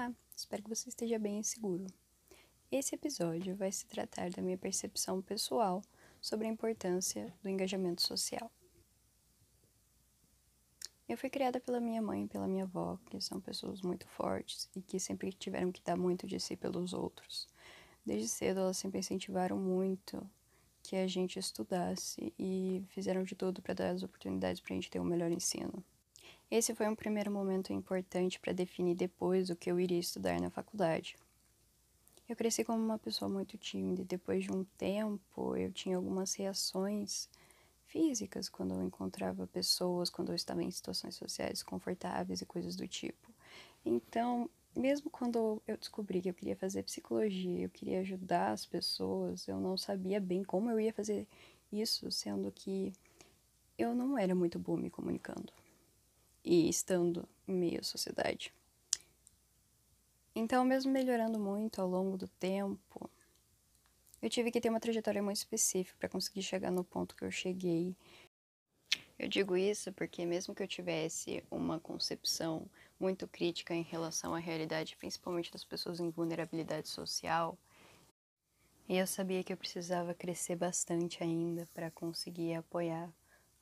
Olá, espero que você esteja bem e seguro. Esse episódio vai se tratar da minha percepção pessoal sobre a importância do engajamento social. Eu fui criada pela minha mãe e pela minha avó, que são pessoas muito fortes e que sempre tiveram que dar muito de si pelos outros. Desde cedo elas sempre incentivaram muito que a gente estudasse e fizeram de tudo para dar as oportunidades para a gente ter um melhor ensino. Esse foi um primeiro momento importante para definir depois o que eu iria estudar na faculdade. Eu cresci como uma pessoa muito tímida e depois de um tempo eu tinha algumas reações físicas quando eu encontrava pessoas, quando eu estava em situações sociais confortáveis e coisas do tipo. Então, mesmo quando eu descobri que eu queria fazer psicologia, eu queria ajudar as pessoas, eu não sabia bem como eu ia fazer isso, sendo que eu não era muito boa me comunicando e estando em meio à sociedade. Então, mesmo melhorando muito ao longo do tempo, eu tive que ter uma trajetória muito específica para conseguir chegar no ponto que eu cheguei. Eu digo isso porque, mesmo que eu tivesse uma concepção muito crítica em relação à realidade, principalmente das pessoas em vulnerabilidade social, e eu sabia que eu precisava crescer bastante ainda para conseguir apoiar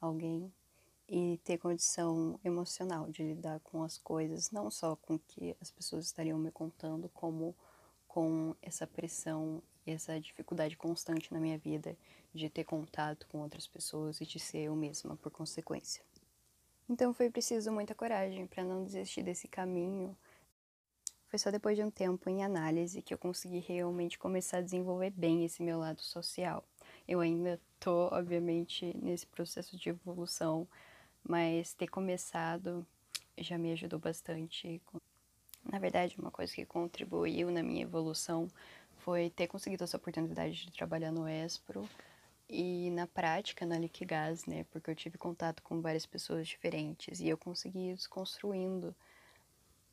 alguém e ter condição emocional de lidar com as coisas, não só com o que as pessoas estariam me contando, como com essa pressão e essa dificuldade constante na minha vida de ter contato com outras pessoas e de ser eu mesma por consequência. Então foi preciso muita coragem para não desistir desse caminho. Foi só depois de um tempo em análise que eu consegui realmente começar a desenvolver bem esse meu lado social. Eu ainda tô, obviamente, nesse processo de evolução, mas ter começado já me ajudou bastante. Na verdade, uma coisa que contribuiu na minha evolução foi ter conseguido essa oportunidade de trabalhar no Espro e na prática na Liquigás, né? Porque eu tive contato com várias pessoas diferentes e eu consegui ir desconstruindo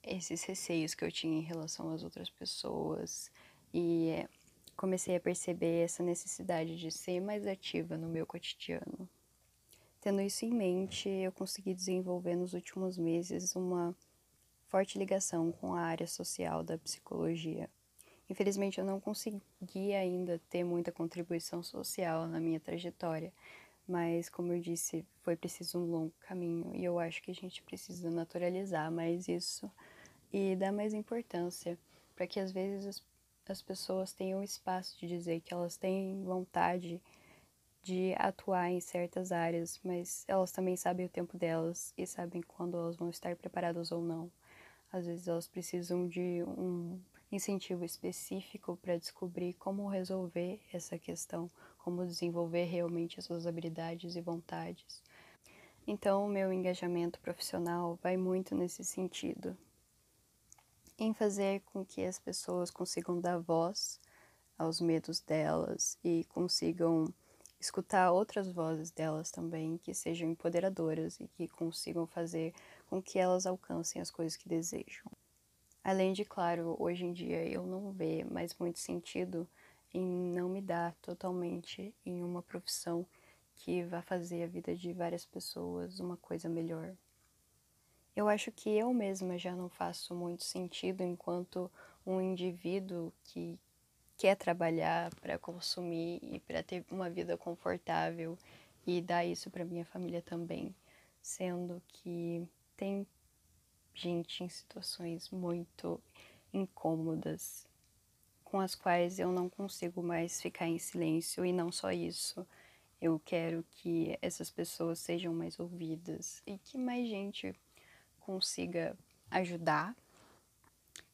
esses receios que eu tinha em relação às outras pessoas e comecei a perceber essa necessidade de ser mais ativa no meu cotidiano. Tendo isso em mente, eu consegui desenvolver nos últimos meses uma forte ligação com a área social da psicologia. Infelizmente, eu não consegui ainda ter muita contribuição social na minha trajetória, mas, como eu disse, foi preciso um longo caminho e eu acho que a gente precisa naturalizar mais isso e dar mais importância para que às vezes as, as pessoas tenham espaço de dizer que elas têm vontade de atuar em certas áreas, mas elas também sabem o tempo delas e sabem quando elas vão estar preparadas ou não. Às vezes elas precisam de um incentivo específico para descobrir como resolver essa questão, como desenvolver realmente as suas habilidades e vontades. Então, o meu engajamento profissional vai muito nesse sentido, em fazer com que as pessoas consigam dar voz aos medos delas e consigam escutar outras vozes delas também que sejam empoderadoras e que consigam fazer com que elas alcancem as coisas que desejam. Além de, claro, hoje em dia eu não vejo mais muito sentido em não me dar totalmente em uma profissão que vá fazer a vida de várias pessoas uma coisa melhor. Eu acho que eu mesma já não faço muito sentido enquanto um indivíduo que quer trabalhar para consumir e para ter uma vida confortável e dar isso para minha família também, sendo que tem gente em situações muito incômodas com as quais eu não consigo mais ficar em silêncio e não só isso. Eu quero que essas pessoas sejam mais ouvidas e que mais gente consiga ajudar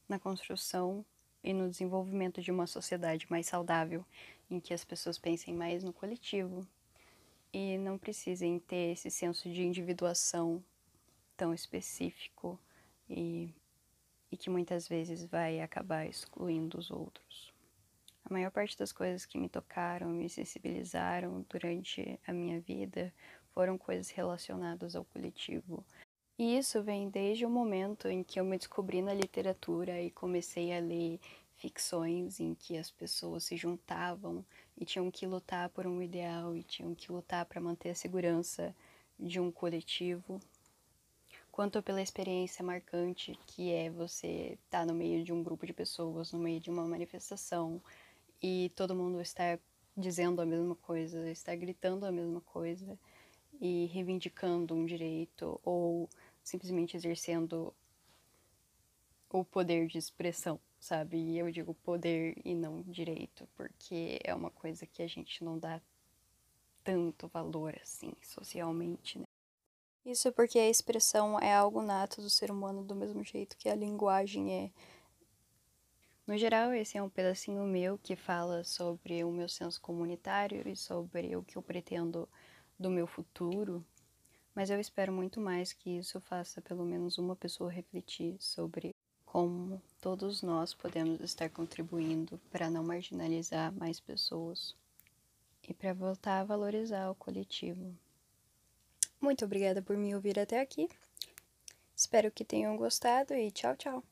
na construção e no desenvolvimento de uma sociedade mais saudável, em que as pessoas pensem mais no coletivo e não precisem ter esse senso de individuação tão específico e, e que muitas vezes vai acabar excluindo os outros. A maior parte das coisas que me tocaram, me sensibilizaram durante a minha vida foram coisas relacionadas ao coletivo, e isso vem desde o momento em que eu me descobri na literatura e comecei a ler ficções em que as pessoas se juntavam e tinham que lutar por um ideal e tinham que lutar para manter a segurança de um coletivo. quanto pela experiência marcante que é você estar tá no meio de um grupo de pessoas, no meio de uma manifestação e todo mundo estar dizendo a mesma coisa, estar gritando a mesma coisa e reivindicando um direito ou simplesmente exercendo o poder de expressão, sabe? E eu digo poder e não direito, porque é uma coisa que a gente não dá tanto valor assim socialmente, né? Isso porque a expressão é algo nato do ser humano do mesmo jeito que a linguagem é. No geral, esse é um pedacinho meu que fala sobre o meu senso comunitário e sobre o que eu pretendo do meu futuro, mas eu espero muito mais que isso faça pelo menos uma pessoa refletir sobre como todos nós podemos estar contribuindo para não marginalizar mais pessoas e para voltar a valorizar o coletivo. Muito obrigada por me ouvir até aqui. Espero que tenham gostado e tchau, tchau.